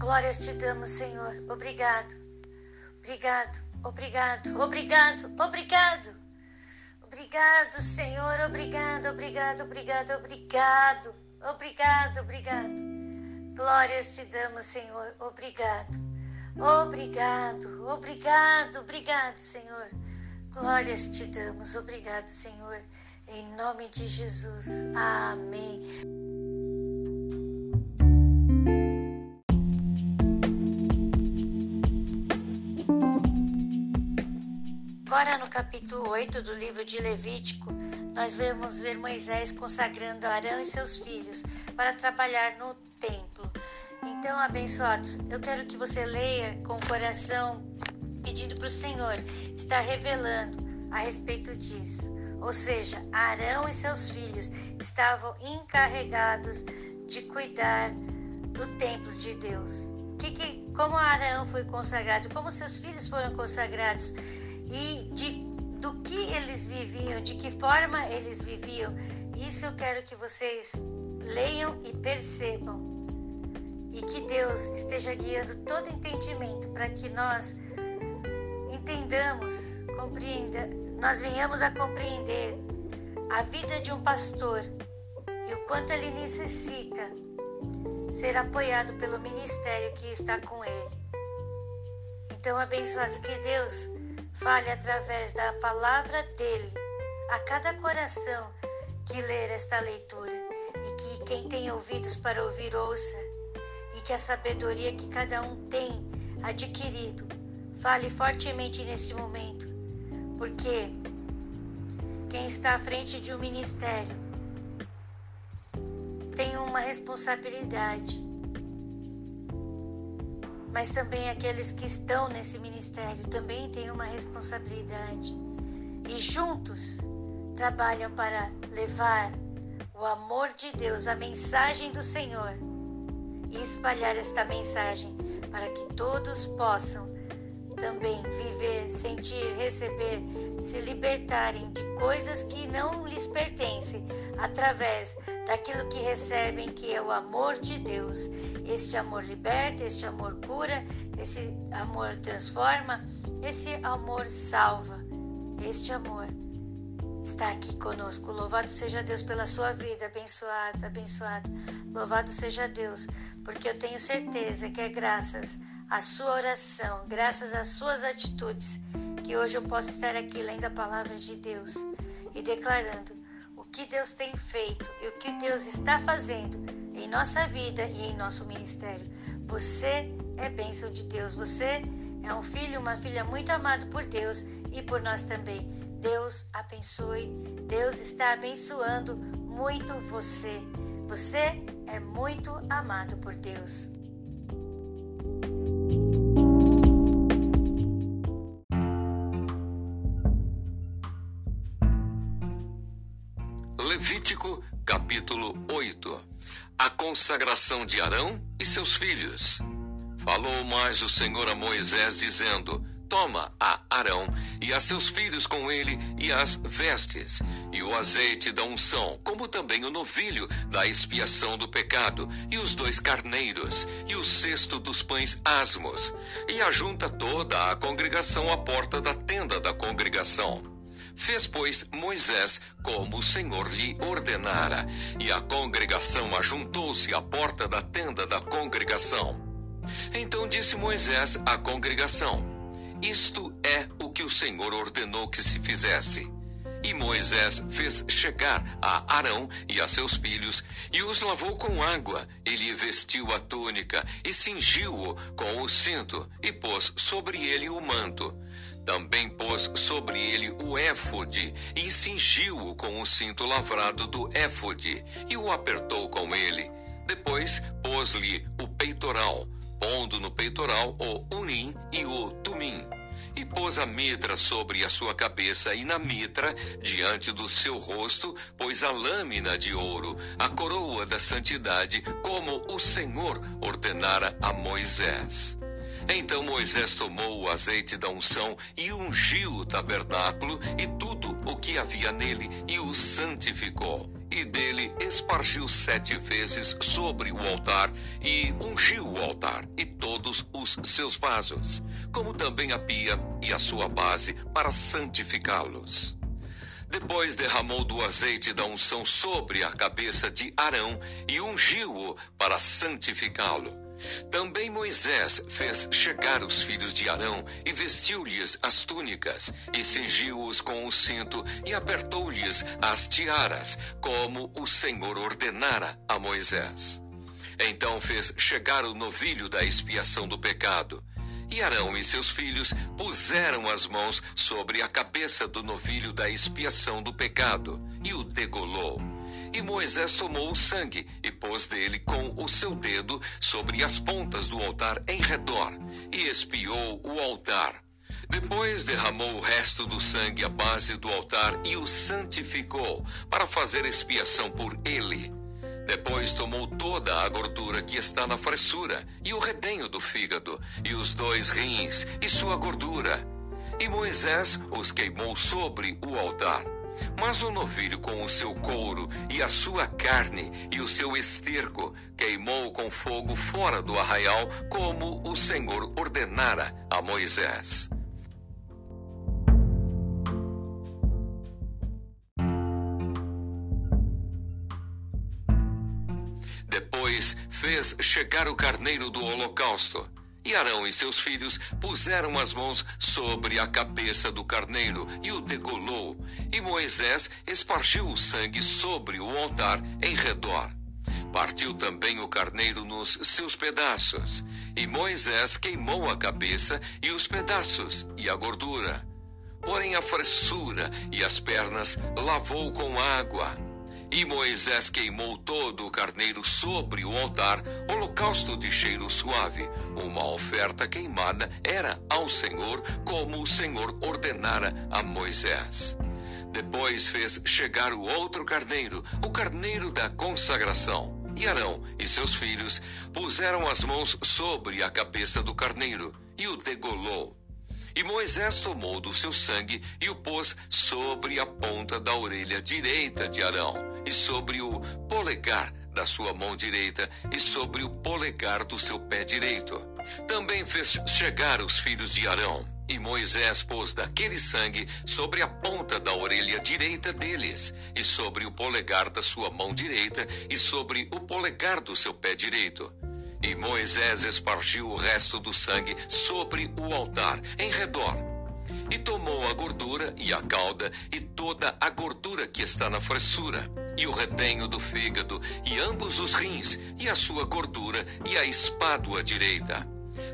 Glórias te damos, Senhor. Obrigado. Obrigado, obrigado, obrigado, obrigado. Obrigado, Senhor. Obrigado, obrigado, obrigado, obrigado. Obrigado, obrigado. Glórias te damos, Senhor. Obrigado. Obrigado, obrigado, obrigado, Senhor. Glórias te damos. Obrigado, Senhor. Em nome de Jesus. Amém. Agora no capítulo 8 do livro de Levítico, nós vamos ver Moisés consagrando Arão e seus filhos para trabalhar no templo. Então, abençoados, eu quero que você leia com o coração pedindo para o Senhor estar revelando a respeito disso. Ou seja, Arão e seus filhos estavam encarregados de cuidar do templo de Deus. Que, que, como Arão foi consagrado, como seus filhos foram consagrados e de, do que eles viviam, de que forma eles viviam, isso eu quero que vocês leiam e percebam. E que Deus esteja guiando todo entendimento para que nós entendamos, compreenda, nós venhamos a compreender a vida de um pastor e o quanto ele necessita ser apoiado pelo ministério que está com ele. Então, abençoados, que Deus fale através da palavra dele a cada coração que ler esta leitura e que quem tem ouvidos para ouvir ouça. E que a sabedoria que cada um tem adquirido fale fortemente nesse momento, porque quem está à frente de um ministério tem uma responsabilidade mas também aqueles que estão nesse ministério também têm uma responsabilidade. E juntos trabalham para levar o amor de Deus, a mensagem do Senhor, e espalhar esta mensagem para que todos possam também viver, sentir, receber, se libertarem de coisas que não lhes pertencem, através daquilo que recebem, que é o amor de Deus. Este amor liberta, este amor cura, esse amor transforma, esse amor salva. Este amor está aqui conosco. Louvado seja Deus pela sua vida, abençoado, abençoado. Louvado seja Deus, porque eu tenho certeza que é graças à sua oração, graças às suas atitudes, que hoje eu posso estar aqui lendo a palavra de Deus e declarando que Deus tem feito e o que Deus está fazendo em nossa vida e em nosso ministério. Você é bênção de Deus, você é um filho, uma filha muito amado por Deus e por nós também. Deus abençoe, Deus está abençoando muito você. Você é muito amado por Deus. Consagração de Arão e seus filhos. Falou mais o Senhor a Moisés, dizendo: Toma a Arão e a seus filhos com ele e as vestes, e o azeite da unção, como também o novilho da expiação do pecado, e os dois carneiros, e o cesto dos pães asmos, e ajunta toda a congregação à porta da tenda da congregação. Fez, pois, Moisés como o Senhor lhe ordenara, e a congregação ajuntou-se à porta da tenda da congregação. Então disse Moisés à congregação: Isto é o que o Senhor ordenou que se fizesse. E Moisés fez chegar a Arão e a seus filhos, e os lavou com água. Ele vestiu a túnica, e cingiu-o com o cinto, e pôs sobre ele o manto. Também pôs sobre ele o éfode, e cingiu-o com o cinto lavrado do éfode, e o apertou com ele. Depois pôs-lhe o peitoral, pondo no peitoral o unim e o tumim e pôs a mitra sobre a sua cabeça, e na mitra, diante do seu rosto, pôs a lâmina de ouro, a coroa da santidade, como o Senhor ordenara a Moisés. Então Moisés tomou o azeite da unção e ungiu o tabernáculo e tudo o que havia nele, e o santificou. e dele espargiu sete vezes sobre o altar e ungiu o altar e todos os seus vasos, como também a pia e a sua base para santificá-los. Depois derramou do azeite da unção sobre a cabeça de Arão e ungiu-o para santificá-lo. Também Moisés fez chegar os filhos de Arão e vestiu-lhes as túnicas, e cingiu-os com o cinto e apertou-lhes as tiaras, como o Senhor ordenara a Moisés. Então fez chegar o novilho da expiação do pecado. E Arão e seus filhos puseram as mãos sobre a cabeça do novilho da expiação do pecado e o degolou. E Moisés tomou o sangue e pôs dele com o seu dedo sobre as pontas do altar em redor e espiou o altar. Depois derramou o resto do sangue à base do altar e o santificou para fazer expiação por ele. Depois tomou toda a gordura que está na fressura e o redenho do fígado e os dois rins e sua gordura. E Moisés os queimou sobre o altar. Mas o novilho com o seu couro e a sua carne e o seu esterco queimou com fogo fora do arraial, como o Senhor ordenara a Moisés. Depois fez chegar o carneiro do holocausto e Arão e seus filhos puseram as mãos sobre a cabeça do carneiro e o degolou. E Moisés espargiu o sangue sobre o altar em redor. Partiu também o carneiro nos seus pedaços. E Moisés queimou a cabeça e os pedaços e a gordura. Porém, a fressura e as pernas lavou com água e Moisés queimou todo o carneiro sobre o altar, holocausto de cheiro suave. Uma oferta queimada era ao Senhor, como o Senhor ordenara a Moisés. Depois fez chegar o outro carneiro, o carneiro da consagração. E Arão e seus filhos puseram as mãos sobre a cabeça do carneiro e o degolou. E Moisés tomou do seu sangue e o pôs sobre a ponta da orelha direita de Arão e sobre o polegar da sua mão direita e sobre o polegar do seu pé direito. Também fez chegar os filhos de Arão, e Moisés pôs daquele sangue sobre a ponta da orelha direita deles, e sobre o polegar da sua mão direita, e sobre o polegar do seu pé direito. E Moisés espargiu o resto do sangue sobre o altar, em redor e tomou a gordura e a cauda e toda a gordura que está na fressura, e o redenho do fígado, e ambos os rins, e a sua gordura, e a espádua direita.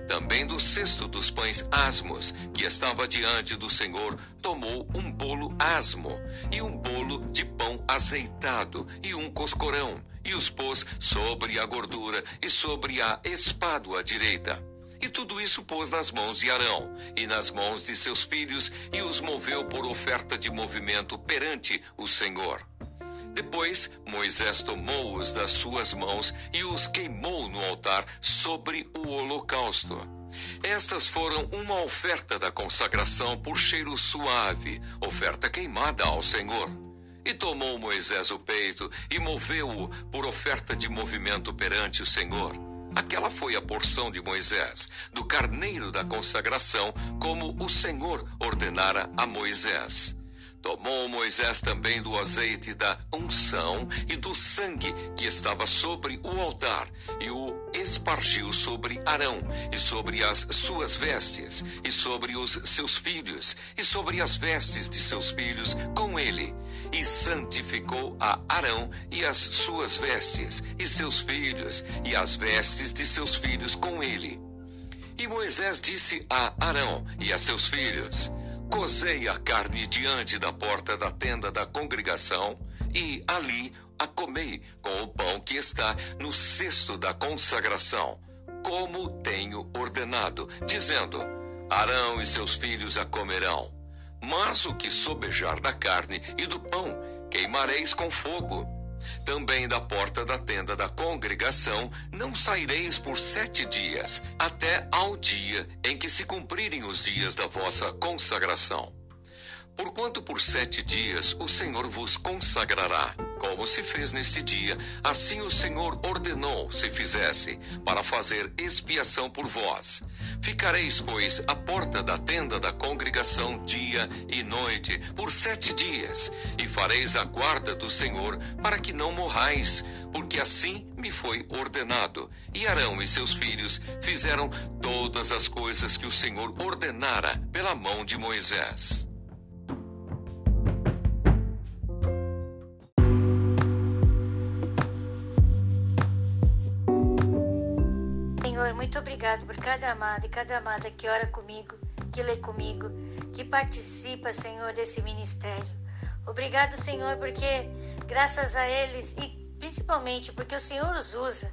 Também do cesto dos pães asmos, que estava diante do Senhor, tomou um bolo asmo, e um bolo de pão azeitado, e um coscorão, e os pôs sobre a gordura e sobre a espádua direita e tudo isso pôs nas mãos de Arão e nas mãos de seus filhos e os moveu por oferta de movimento perante o Senhor. Depois Moisés tomou-os das suas mãos e os queimou no altar sobre o holocausto. Estas foram uma oferta da consagração por cheiro suave, oferta queimada ao Senhor. E tomou Moisés o peito e moveu-o por oferta de movimento perante o Senhor. Aquela foi a porção de Moisés, do carneiro da consagração, como o Senhor ordenara a Moisés. Tomou Moisés também do azeite da unção e do sangue que estava sobre o altar, e o espargiu sobre Arão, e sobre as suas vestes, e sobre os seus filhos, e sobre as vestes de seus filhos com ele e santificou a Arão e as suas vestes, e seus filhos, e as vestes de seus filhos com ele. E Moisés disse a Arão e a seus filhos: Cozei a carne diante da porta da tenda da congregação, e ali a comei com o pão que está no cesto da consagração, como tenho ordenado, dizendo: Arão e seus filhos a comerão. Mas o que sobejar da carne e do pão, queimareis com fogo. Também da porta da tenda da congregação não saireis por sete dias, até ao dia em que se cumprirem os dias da vossa consagração. Porquanto por sete dias o Senhor vos consagrará Como se fez neste dia, assim o Senhor ordenou se fizesse, para fazer expiação por vós. Ficareis, pois, à porta da tenda da congregação dia e noite, por sete dias, e fareis a guarda do Senhor, para que não morrais, porque assim me foi ordenado. E Arão e seus filhos fizeram todas as coisas que o Senhor ordenara pela mão de Moisés. Senhor, muito obrigado por cada amado e cada amada que ora comigo, que lê comigo, que participa, Senhor, desse ministério. Obrigado, Senhor, porque graças a eles e principalmente porque o Senhor os usa.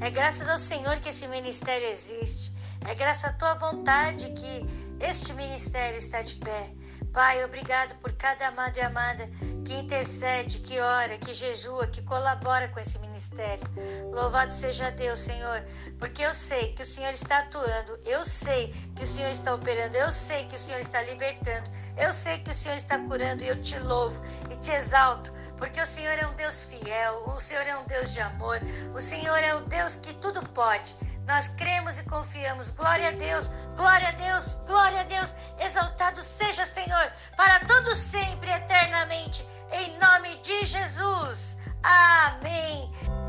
É graças ao Senhor que esse ministério existe. É graças à tua vontade que este ministério está de pé. Pai, obrigado por cada amado e amada que intercede, que ora, que jejua, que colabora com esse ministério. Louvado seja Deus, Senhor, porque eu sei que o Senhor está atuando, eu sei que o Senhor está operando, eu sei que o Senhor está libertando, eu sei que o Senhor está curando e eu te louvo e te exalto, porque o Senhor é um Deus fiel, o Senhor é um Deus de amor, o Senhor é o Deus que tudo pode. Nós cremos e confiamos. Glória a Deus, glória a Deus, glória a Deus. Exaltado seja, Senhor, para todo sempre, eternamente, em nome de Jesus. Amém.